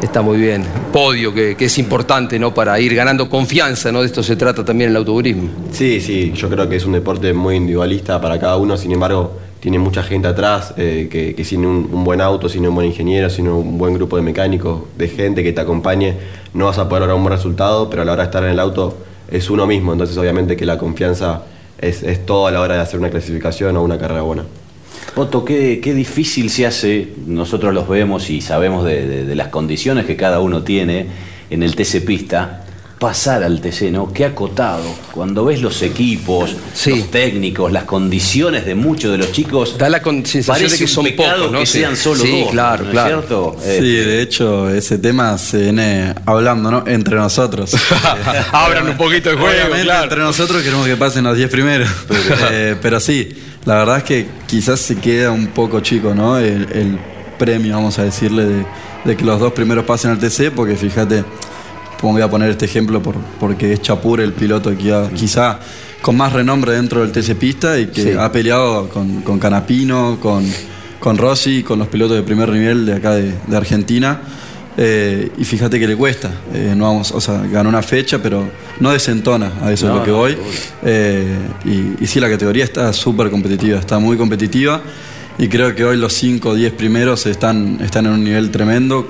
Está muy bien. Podio, que, que es importante, ¿no? Para ir ganando confianza, ¿no? De esto se trata también el autoburismo. Sí, sí, yo creo que es un deporte muy individualista para cada uno, sin embargo, tiene mucha gente atrás eh, que, sin un, buen auto, sin un buen ingeniero, sin un buen grupo de mecánicos, de gente que te acompañe, no vas a poder lograr un buen resultado, pero a la hora de estar en el auto es uno mismo, entonces obviamente que la confianza es, es todo a la hora de hacer una clasificación o una carrera buena. Otto, qué, difícil se hace, nosotros los vemos y sabemos de, de- de las condiciones que cada uno tiene en el TC Pista, pasar al TC, ¿no? Qué acotado. Cuando ves los equipos, los técnicos, las condiciones de muchos de los chicos, da la sensación parece de que son pocos, ¿no? que Sí. sean solo Sí, dos, claro, ¿no claro. es cierto? Sí, Eh, de hecho, ese tema se viene hablando, ¿no? Entre nosotros. Abran un poquito el juego, claro. entre nosotros queremos que pasen los 10 primeros. Eh, pero sí, la verdad es que quizás se queda un poco chico, ¿no? El, el premio, vamos a decirle, de, de que los dos primeros pasen al TC, porque fíjate, voy a poner este ejemplo por, porque es Chapur el piloto que quizá con más renombre dentro del TC Pista y que Sí. ha peleado con, con Canapino, con, con Rossi, con los pilotos de primer nivel de acá de, de Argentina. Eh, y fíjate que le cuesta. Eh, no vamos, o sea, ganó una fecha, pero no desentona, a eso No, es lo que voy. Eh, y, y sí, la categoría está súper competitiva, está muy competitiva. Y creo que hoy los 5 o 10 primeros están, están en un nivel tremendo.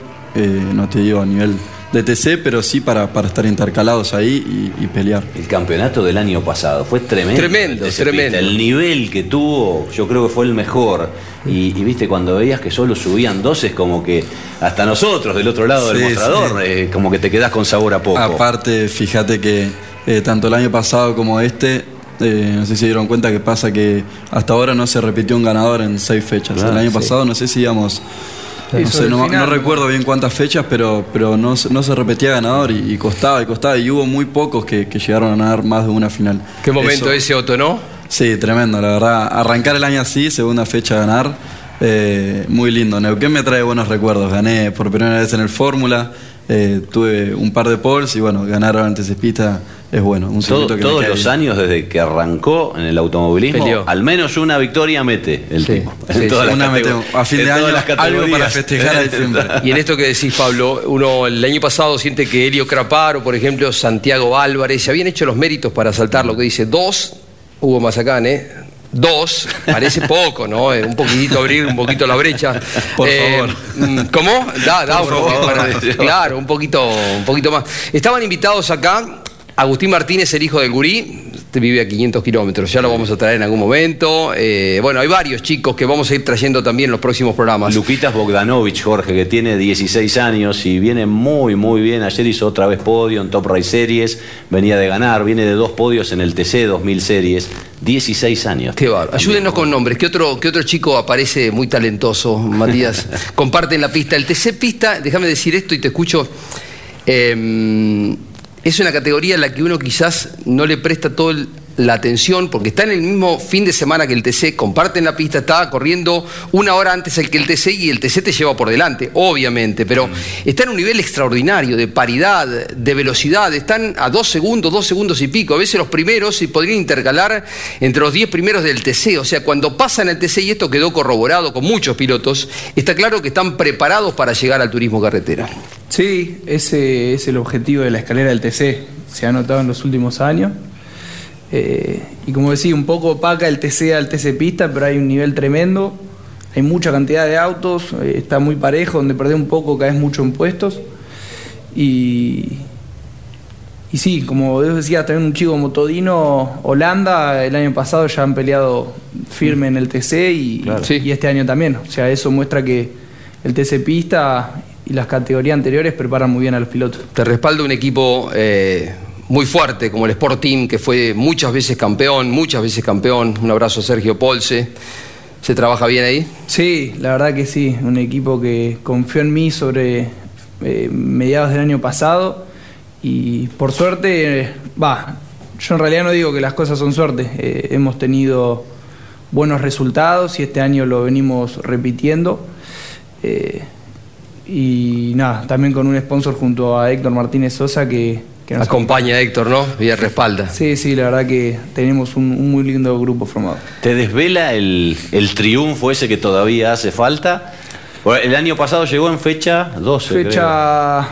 no te digo a nivel de TC, pero sí para, para estar intercalados ahí y, y pelear. El campeonato del año pasado fue tremendo. Tremendo, el tremendo. El nivel que tuvo, yo creo que fue el mejor. Y, y viste, cuando veías que solo subían dos, es como que hasta nosotros del otro lado del mostrador, sí. eh, como que te quedás con sabor a poco. Aparte, fíjate que eh, tanto el año pasado como este, eh, no sé si se dieron cuenta que pasa que hasta ahora no se repitió un ganador en seis fechas. Ah, el año sí. pasado no sé si íbamos... No, sé, no- recuerdo bien cuántas fechas, pero, pero no, se- no se repetía ganador y, y costaba y costaba. Y hubo muy pocos que, que llegaron a ganar más de una final. Qué momento Eso- ese, Otto, ¿no? Sí, tremendo, la verdad. Arrancar el año así, segunda fecha a ganar, eh, muy lindo. Neuquén me trae buenos recuerdos. Gané por primera vez en el Fórmula, eh, tuve un par de poles y bueno, ganar antes de pista es bueno. Un Todo- que todos los años desde que arrancó en el automovilismo, Peleó. al menos una victoria mete el tipo. sí, todas sí. las Una. A fin en de todas año, las algo para festejar hay siempre. Y en esto que decís, Pablo, uno el año pasado siente que Helio Craparo, por ejemplo, Santiago Álvarez, se habían hecho los méritos para saltar lo que dice dos, Hugo Mazacán, ¿eh? Dos, parece poco, ¿no? Eh, un poquitito abrir un poquito la brecha. Por Eh, favor. mm, ¿Cómo? Da, da, Por un poquito favor, para- Dios. claro, un poquito, un poquito más. Estaban invitados acá Agustín Martínez, el hijo del gurí, este vive a 500 kilómetros, ya lo vamos a traer en algún momento. Eh, bueno, hay varios chicos que vamos a ir trayendo también en los próximos programas. Luquitas Bogdanovich, Jorge, que tiene 16 años y viene muy, muy bien. Ayer hizo otra vez podio en Top Race Series, venía de ganar, viene de dos podios en el TC 2000 Series. 16 años. Qué bárbaro. Ayúdenos con nombres. ¿Qué otro, ¿Qué otro chico aparece muy talentoso, Matías? Comparten la pista. El TC Pista, déjame decir esto y te escucho. eh, es una categoría en la que uno quizás no le presta toda la atención porque está en el mismo fin de semana que el TC, comparten la pista, está corriendo una hora antes el que el TC y el TC te lleva por delante, obviamente, pero está en un nivel extraordinario de paridad, de velocidad, están a dos segundos, dos segundos y pico, a veces los primeros se podrían intercalar entre los diez primeros del TC, o sea, cuando pasan el TC y esto quedó corroborado con muchos pilotos, está claro que están preparados para llegar al turismo carretera. Sí, ese es el objetivo de la escalera del TC. Se ha notado en los últimos años. Eh, y como decía, un poco opaca el TC al TC pista, pero hay un nivel tremendo. Hay mucha cantidad de autos, eh, está muy parejo, donde perdés un poco caes mucho en puestos. Y, y sí, como vos decías, también un chico como Todino, Holanda, el año pasado ya han peleado firme en el TC y, y este año también. O sea, eso muestra que el TC pista y las categorías anteriores preparan muy bien a los pilotos. Te respalda un equipo eh, muy fuerte como el Sport Team, que fue muchas veces campeón, muchas veces campeón. Un abrazo a Sergio Polse. ¿Se trabaja bien ahí? Sí, la verdad que sí. Un equipo que confió en mí sobre eh, mediados del año pasado y por suerte, eh, va, yo en realidad no digo que las cosas son suerte. Eh, hemos tenido buenos resultados y este año lo venimos repitiendo. Y nada, también con un sponsor junto a Héctor Martínez Sosa que, que nos Acompaña a Héctor, ¿no? Y respalda. Sí, sí, la verdad que tenemos un, un muy lindo grupo formado. ¿Te desvela el, el triunfo ese que todavía hace falta? El año pasado llegó en fecha 12. creo. Fecha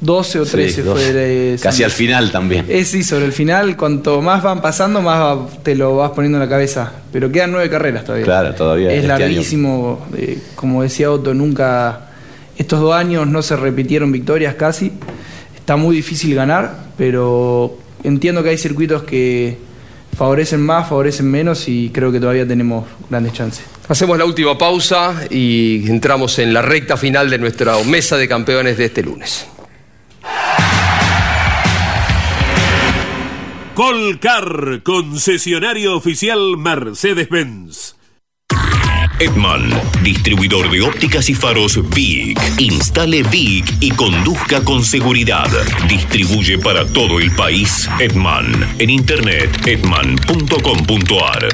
12 o Sí, 13 fue 12. de Casi al final también. Es sí, sobre el final, cuanto más van pasando, más va- te lo vas poniendo en la cabeza. Pero quedan nueve carreras todavía. Claro, todavía Es este larguísimo. eh, como decía Otto, nunca. Estos dos años no se repitieron victorias casi. Está muy difícil ganar, pero entiendo que hay circuitos que favorecen más, favorecen menos y creo que todavía tenemos grandes chances. Hacemos la última pausa y entramos en la recta final de nuestra mesa de campeones de este lunes. Colcar, concesionario oficial Mercedes-Benz. Edman, distribuidor de ópticas y faros VIC. Instale VIC y conduzca con seguridad. Distribuye para todo el país Edman. En internet edman.com.ar.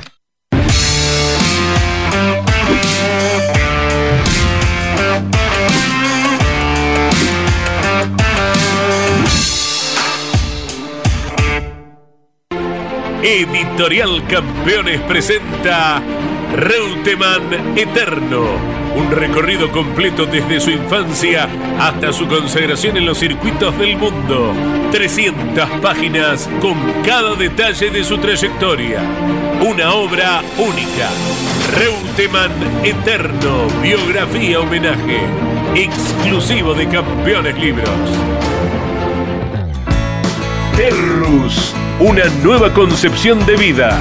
Editorial Campeones presenta Reutemann Eterno, un recorrido completo desde su infancia hasta su consagración en los circuitos del mundo. 300 páginas con cada detalle de su trayectoria. Una obra única. Reutemann Eterno, biografía homenaje, exclusivo de Campeones Libros. Terrus, una nueva concepción de vida.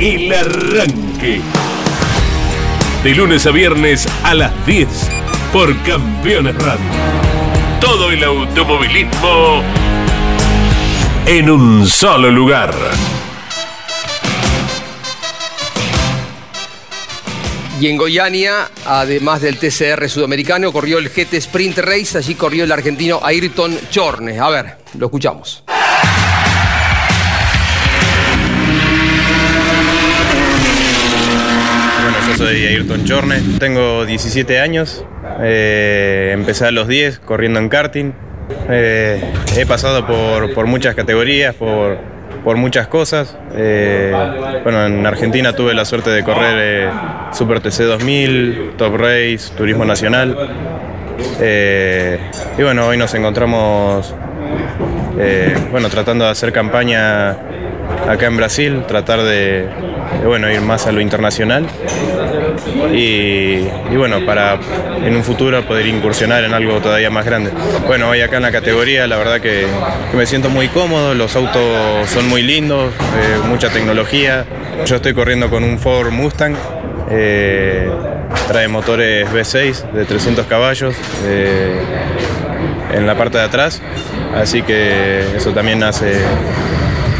El arranque. De lunes a viernes a las 10 por Campeones Radio. Todo el automovilismo en un solo lugar. Y en Goiania, además del TCR sudamericano, corrió el GT Sprint Race, allí corrió el argentino Ayrton Chorne. A ver, lo escuchamos. Yo soy Ayrton Chorne, tengo 17 años, eh, empecé a los 10 corriendo en karting. Eh, he pasado por, muchas categorías, por, muchas cosas. Eh, bueno, en Argentina tuve la suerte de correr Super TC 2000, Top Race, Turismo Nacional. Y bueno, hoy nos encontramos bueno, tratando de hacer campaña acá en Brasil, tratar de, bueno, ir más a lo internacional y, y, bueno, para en un futuro poder incursionar en algo todavía más grande. Bueno, hoy acá en la categoría la verdad que, que me siento muy cómodo, los autos son muy lindos, eh, mucha tecnología. Yo estoy corriendo con un Ford Mustang. Eh, trae motores V6 de 300 caballos eh, en la parte de atrás, así que eso también hace,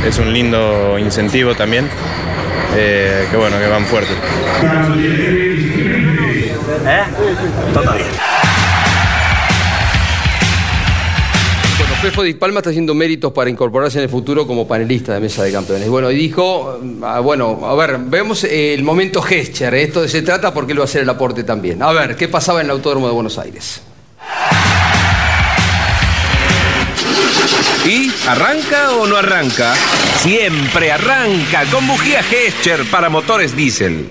es un lindo incentivo también, eh, que bueno, que van fuerte. ¿Eh? Bueno, Fefo Di Palma está haciendo méritos para incorporarse en el futuro como panelista de Mesa de Campeones. Bueno, y dijo, ah, bueno, a ver, vemos el momento Gescher, ¿eh? esto de se trata porque él va a hacer el aporte también. A ver, ¿qué pasaba en el Autódromo de Buenos Aires? ¿Y arranca o no arranca? Siempre arranca con bujía Gescher para motores diésel.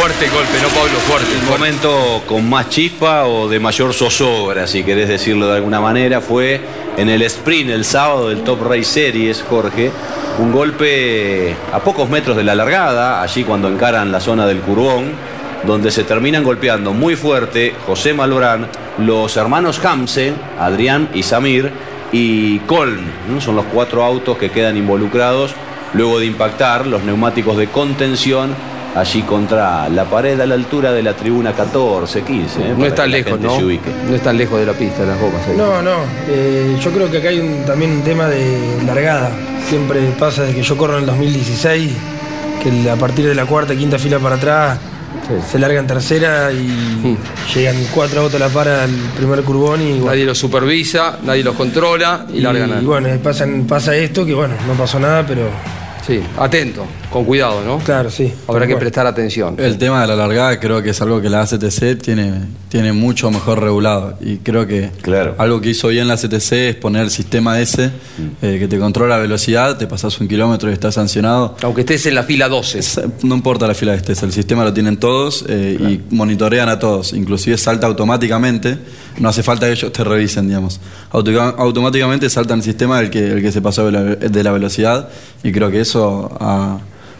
Fuerte golpe, ¿no, Pablo? Fuerte. El momento con más chispa o de mayor zozobra, si querés decirlo de alguna manera, fue en el sprint el sábado del Top Race Series, Jorge. Un golpe a pocos metros de la largada, allí cuando encaran la zona del Curbón, donde se terminan golpeando muy fuerte José Malbrán, los hermanos Hamse, Adrián y Samir, y Colm. ¿no? Son los cuatro autos que quedan involucrados luego de impactar los neumáticos de contención allí contra la pared a la altura de la tribuna 14, 15. ¿eh? No es tan lejos, ¿no? No es tan lejos de la pista, las gomas. Ahí. No, no. Eh, yo creo que acá hay un, también un tema de largada. Siempre pasa desde que yo corro en el 2016, que a partir de la cuarta, quinta fila para atrás, sí. se larga en tercera y sí. llegan cuatro autos a la para al primer curbón y... Bueno. Nadie los supervisa, nadie los controla y, y largan. Y bueno, pasa, pasa esto que bueno, no pasó nada, pero Sí, atento, con cuidado, ¿no? Claro, sí. Habrá que prestar atención. El tema de la largada creo que es algo que la ACTC tiene, tiene mucho mejor regulado. Y creo que claro. algo que hizo bien la ACTC es poner el sistema ese mm. eh, que te controla la velocidad, te pasas un kilómetro y estás sancionado. Aunque estés en la fila 12. Es, no importa la fila que estés, el sistema lo tienen todos eh, claro. y monitorean a todos. Inclusive salta automáticamente, no hace falta que ellos te revisen, digamos. Auto automáticamente salta en el sistema el que, el que se pasó de la, de la velocidad y creo que eso ha,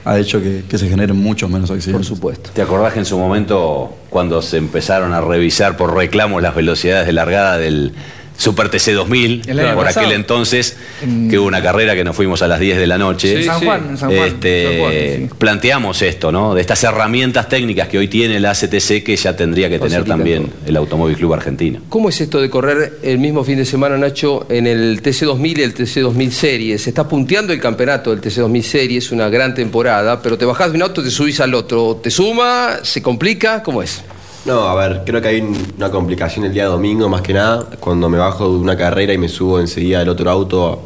ha hecho que, se generen muchos menos accidentes. Por supuesto. ¿Te acordás que en su momento, cuando se empezaron a revisar por reclamo las velocidades de largada del Super TC 2000, por pasado. aquel entonces, en... que hubo una carrera que nos fuimos a las 10 de la noche. Sí, San Juan, San Juan, este, San Juan sí. Planteamos esto, ¿no? De estas herramientas técnicas que hoy tiene la ACTC que ya tendría que tener también el Automóvil Club Argentino. ¿Cómo es esto de correr el mismo fin de semana, Nacho, en el TC 2000 y el TC 2000 Series? Se está punteando el campeonato del TC 2000 Series, una gran temporada, pero te bajás de un auto, te subís al otro. ¿Te suma? ¿Se complica? ¿Cómo es? No, a ver, creo que hay una complicación el día domingo más que nada, cuando me bajo de una carrera y me subo enseguida del otro auto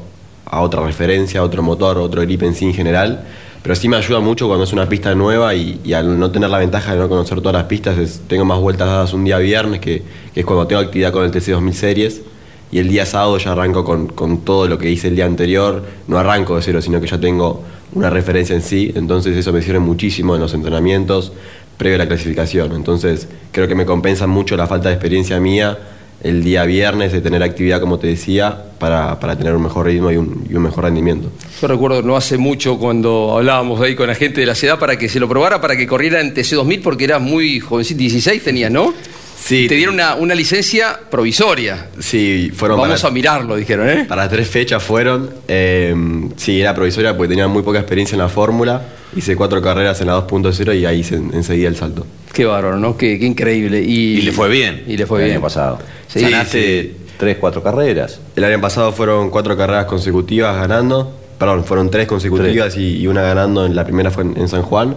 a otra referencia, a otro motor, otro grip en sí en general. Pero sí me ayuda mucho cuando es una pista nueva y, al no tener la ventaja de no conocer todas las pistas, tengo más vueltas dadas un día viernes, que, es cuando tengo actividad con el TC 2000 Series. Y el día sábado ya arranco con, con todo lo que hice el día anterior. No arranco de cero, sino que ya tengo una referencia en sí. Entonces eso me sirve muchísimo en los entrenamientos previo a la clasificación. Entonces, creo que me compensa mucho la falta de experiencia mía el día viernes de tener actividad, como te decía, para, para tener un mejor ritmo y un, y un, mejor rendimiento. Yo recuerdo no hace mucho cuando hablábamos ahí con la gente de la ciudad para que se lo probara, para que corriera en TC2000, porque eras muy jovencito, 16 tenías, ¿no? Sí. Te dieron una, una, licencia provisoria. Sí, fueron. Vamos para, a mirarlo, dijeron, ¿eh? Para tres fechas fueron. Eh, sí, era provisoria porque tenía muy poca experiencia en la fórmula. Hice cuatro carreras en la 2.0 y ahí hice enseguida el salto. Qué bárbaro, ¿no? Qué, qué increíble. Y, Y le fue bien. Y le fue el bien. año pasado. Sí, Ganaste tres, cuatro carreras. El año pasado fueron cuatro carreras consecutivas ganando, perdón, fueron tres consecutivas y, y una ganando, en la primera fue en, en San Juan.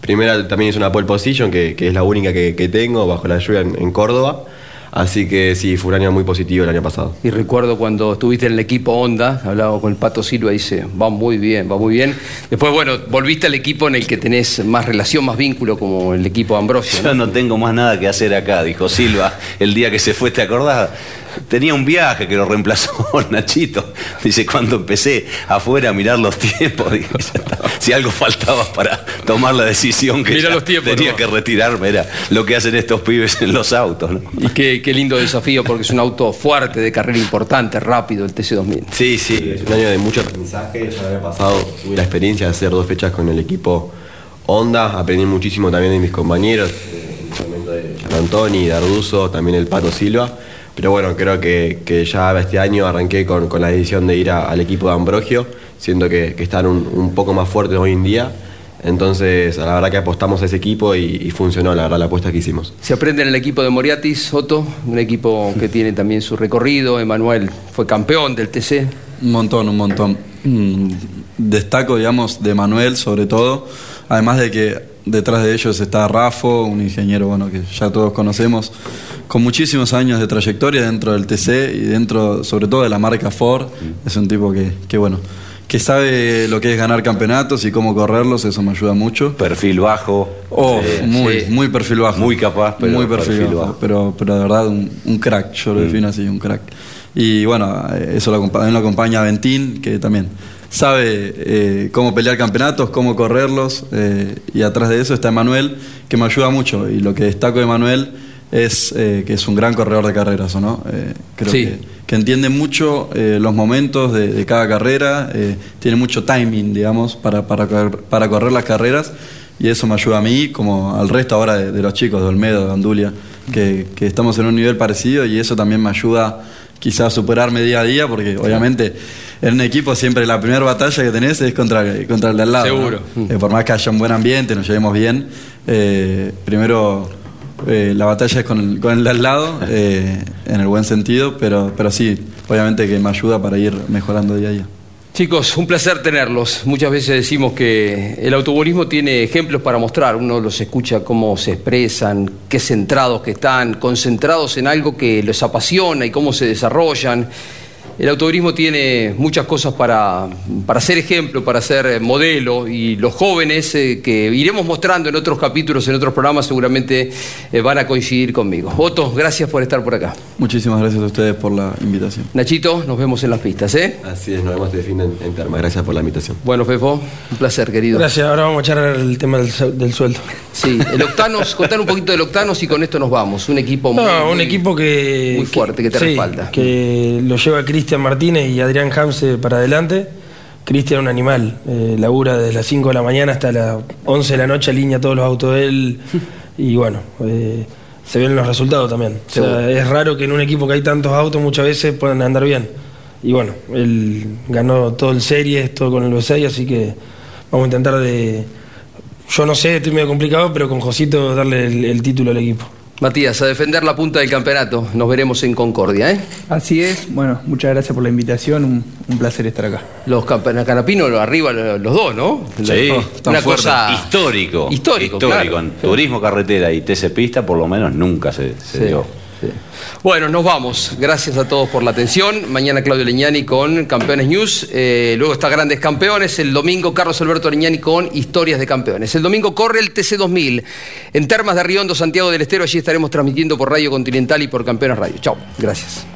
Primera también es una pole position, que, que es la única que, que tengo bajo la lluvia en, en Córdoba. Así que sí, fue un año muy positivo el año pasado. Y recuerdo cuando estuviste en el equipo Honda, hablaba con el Pato Silva y dice, va muy bien, va muy bien. Después, bueno, volviste al equipo en el que tenés más relación, más vínculo, como el equipo Ambrosio. Yo no tengo más nada que hacer acá, dijo Silva el día que se fue, ¿te acordás? Tenía un viaje que lo reemplazó Nachito. Dice, cuando empecé afuera a mirar los tiempos, dije, si algo faltaba para tomar la decisión que los tiempos, tenía ¿no? que retirarme, era lo que hacen estos pibes en los autos. ¿no? Y qué, qué lindo desafío, porque es un auto fuerte, de carrera importante, rápido, el TC2000. Sí, sí, es un año de mucho aprendizaje. Ya había pasado, tuve la experiencia de hacer dos fechas con el equipo Honda. Aprendí muchísimo también de mis compañeros, eh, en el momento de Antoni, Darduso, también el Pato Silva. Pero bueno, creo que, que ya este año arranqué con, con la decisión de ir a- al equipo de Ambrogio, siento que, que están un, un poco más fuertes hoy en día. Entonces, la verdad que apostamos a ese equipo y, y funcionó, la verdad, la apuesta que hicimos. Se aprende en el equipo de Moriatis, Otto, un equipo que tiene también su recorrido. Emanuel fue campeón del TC. Un montón, un montón. Mm, Destaco, digamos, de Manuel sobre todo, además de que detrás de ellos está Rafo, un ingeniero bueno que ya todos conocemos, con muchísimos años de trayectoria dentro del TC y dentro, sobre todo de la marca Ford. Es un tipo que, que bueno, que sabe lo que es ganar campeonatos y cómo correrlos, eso me ayuda mucho. Perfil bajo. Oh, eh, muy, sí. muy perfil bajo. Muy capaz, pero muy perfil, perfil bajo, bajo. Pero, pero de verdad un, un crack, yo lo Mm. defino así, un crack. Y bueno, eso lo, lo acompaña Ventín, que también sabe eh, cómo pelear campeonatos, cómo correrlos, eh, y atrás de eso está Emanuel, que me ayuda mucho. Y lo que destaco de Emanuel es eh, que es un gran corredor de carreras, ¿o no? Creo Sí. que, que entiende mucho los momentos de, de cada carrera, tiene mucho timing, digamos, para, para, correr, para correr las carreras, y eso me ayuda a mí, como al resto ahora de, de los chicos, de Olmedo, de Andulia, que, que estamos en un nivel parecido, y eso también me ayuda quizás superarme día a día, porque obviamente en un equipo siempre la primera batalla que tenés es contra, contra el de al lado. ¿no? Seguro. Eh, por más que haya un buen ambiente, nos llevemos bien, eh, primero eh, la batalla es con el, con el de al lado, eh, en el buen sentido, pero, pero sí, obviamente que me ayuda para ir mejorando día a día. Chicos, un placer tenerlos. Muchas veces decimos que el automovilismo tiene ejemplos para mostrar. Uno los escucha cómo se expresan, qué centrados que están, concentrados en algo que les apasiona y cómo se desarrollan. El automovilismo tiene muchas cosas para, para ser ejemplo, para ser eh, modelo y los jóvenes eh, que iremos mostrando en otros capítulos, en otros programas, seguramente eh, van a coincidir conmigo. Otto, gracias por estar por acá. Muchísimas gracias a ustedes por la invitación. Nachito, nos vemos en las pistas, ¿eh? Así es, nos vemos este fin en, en Terma. Gracias por la invitación. Bueno, Fefo, un placer, querido. Gracias, ahora vamos a echar el tema del, su- del sueldo. Sí, el Octanos, contar un poquito del Octanos y con esto nos vamos. Un equipo muy, No, un muy- equipo que. muy fuerte, que te sí, respalda. Que lo lleva Cristian Martínez y Adrián Hamse para adelante. Cristian, un animal. eh, labura desde las 5 de la mañana hasta las 11 de la noche, alinea todos los autos de él. y bueno, eh, se ven los resultados también. O sea, Seguro. es raro que en un equipo que hay tantos autos muchas veces puedan andar bien. Y bueno, él ganó todo el series, todo con el B6, así que vamos a intentar de. Yo no sé, estoy medio complicado, pero con Josito darle el- el título al equipo. Matías, a defender la punta del campeonato. Nos veremos en Concordia, ¿eh? Así es, bueno, muchas gracias por la invitación, un, un placer estar acá. Los canapinos arriba los dos, ¿no? Sí, una cosa histórico. Histórico, claro. En turismo, carretera y TC Pista, por lo menos nunca se, se Sí, dio. Bueno, nos vamos. Gracias a todos por la atención. Mañana Claudio Leñani con Campeones News. Eh, luego está Grandes Campeones. El domingo Carlos Alberto Leñani con Historias de Campeones. El domingo corre el TC2000 en Termas de Riondo, Santiago del Estero. Allí estaremos transmitiendo por Radio Continental y por Campeones Radio. Chao. Gracias.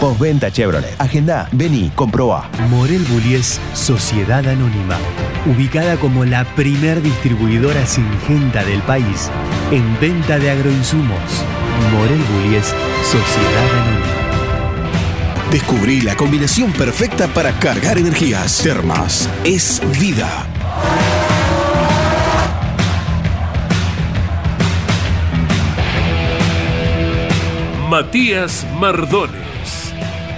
Postventa Chevrolet. Agenda, vení, comprobá. Morel Bullies Sociedad Anónima, ubicada como la primer distribuidora singenta del país en venta de agroinsumos. Morel Bullies Sociedad Anónima. Descubrí la combinación perfecta para cargar energías. Termas es vida. Matías Mardones.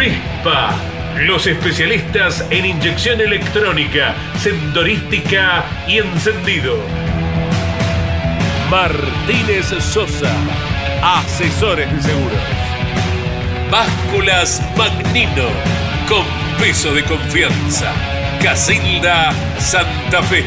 FISPA, los especialistas en inyección electrónica, sendorística y encendido. Martínez Sosa, asesores de seguros. Básculas Magnino, con peso de confianza. Casilda Santa Fe.